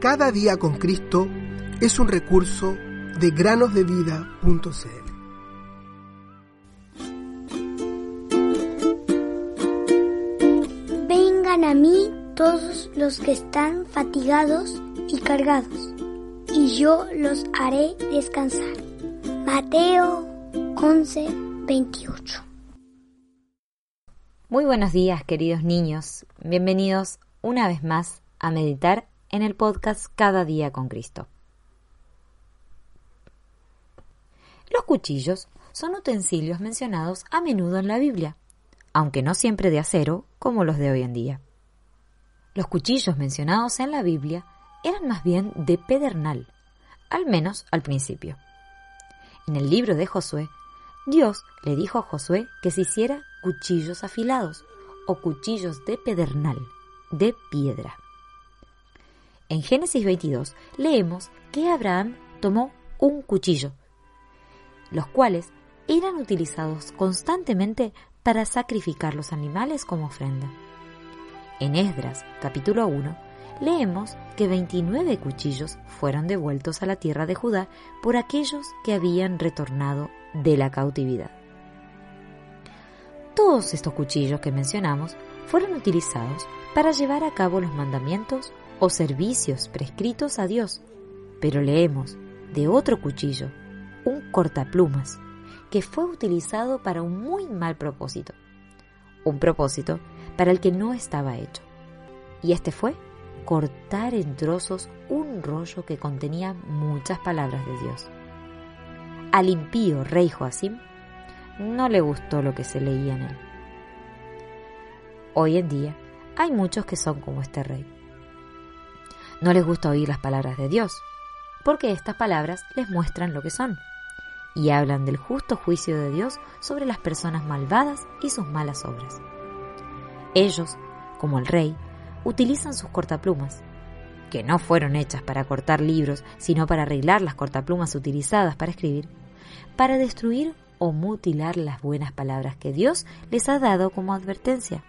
Cada día con Cristo es un recurso de granosdevida.cl. Vengan a mí todos los que están fatigados y cargados, y yo los haré descansar. Mateo 11, 28. Muy buenos días, queridos niños. Bienvenidos una vez más a meditar en el podcast Cada día con Cristo. Los cuchillos son utensilios mencionados a menudo en la Biblia, aunque no siempre de acero como los de hoy en día. Los cuchillos mencionados en la Biblia eran más bien de pedernal, al menos al principio. En el libro de Josué, Dios le dijo a Josué que se hiciera cuchillos afilados o cuchillos de pedernal, de piedra. En Génesis 22 leemos que Abraham tomó un cuchillo, los cuales eran utilizados constantemente para sacrificar los animales como ofrenda. En Esdras capítulo 1 leemos que 29 cuchillos fueron devueltos a la tierra de Judá por aquellos que habían retornado de la cautividad. Todos estos cuchillos que mencionamos fueron utilizados para llevar a cabo los mandamientos o servicios prescritos a Dios, pero leemos de otro cuchillo, un cortaplumas, que fue utilizado para un muy mal propósito, un propósito para el que no estaba hecho. Y este fue cortar en trozos un rollo que contenía muchas palabras de Dios. Al impío rey Joacim no le gustó lo que se leía en él. Hoy en día hay muchos que son como este rey no les gusta oír las palabras de Dios, porque estas palabras les muestran lo que son, y hablan del justo juicio de Dios sobre las personas malvadas y sus malas obras. Ellos, como el rey, utilizan sus cortaplumas, que no fueron hechas para cortar libros, sino para arreglar las cortaplumas utilizadas para escribir, para destruir o mutilar las buenas palabras que Dios les ha dado como advertencia.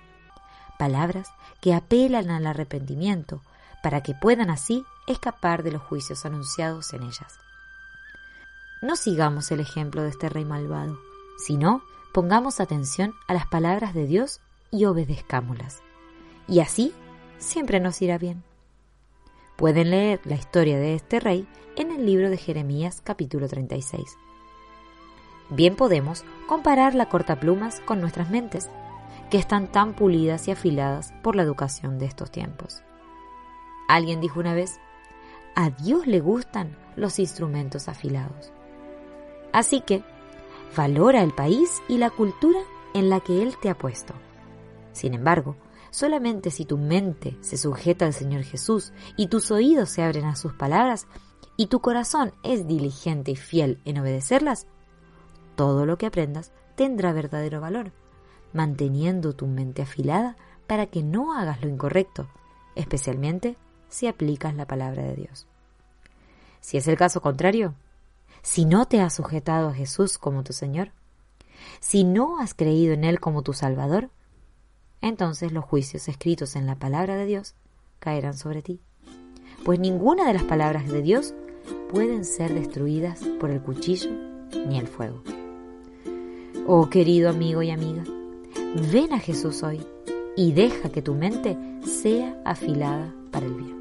Palabras que apelan al arrepentimiento, para que puedan así escapar de los juicios anunciados en ellas. No sigamos el ejemplo de este rey malvado, sino pongamos atención a las palabras de Dios y obedezcámoslas. Y así siempre nos irá bien. Pueden leer la historia de este rey en el libro de Jeremías capítulo 36. Bien podemos comparar la cortaplumas con nuestras mentes, que están tan pulidas y afiladas por la educación de estos tiempos. Alguien dijo una vez, a Dios le gustan los instrumentos afilados. Así que, valora el país y la cultura en la que Él te ha puesto. Sin embargo, solamente si tu mente se sujeta al Señor Jesús y tus oídos se abren a sus palabras y tu corazón es diligente y fiel en obedecerlas, todo lo que aprendas tendrá verdadero valor, manteniendo tu mente afilada para que no hagas lo incorrecto, especialmente si aplicas la palabra de Dios. Si es el caso contrario, si no te has sujetado a Jesús como tu Señor, si no has creído en Él como tu Salvador, entonces los juicios escritos en la palabra de Dios caerán sobre ti, pues ninguna de las palabras de Dios pueden ser destruidas por el cuchillo ni el fuego. Oh querido amigo y amiga, ven a Jesús hoy y deja que tu mente sea afilada para el bien.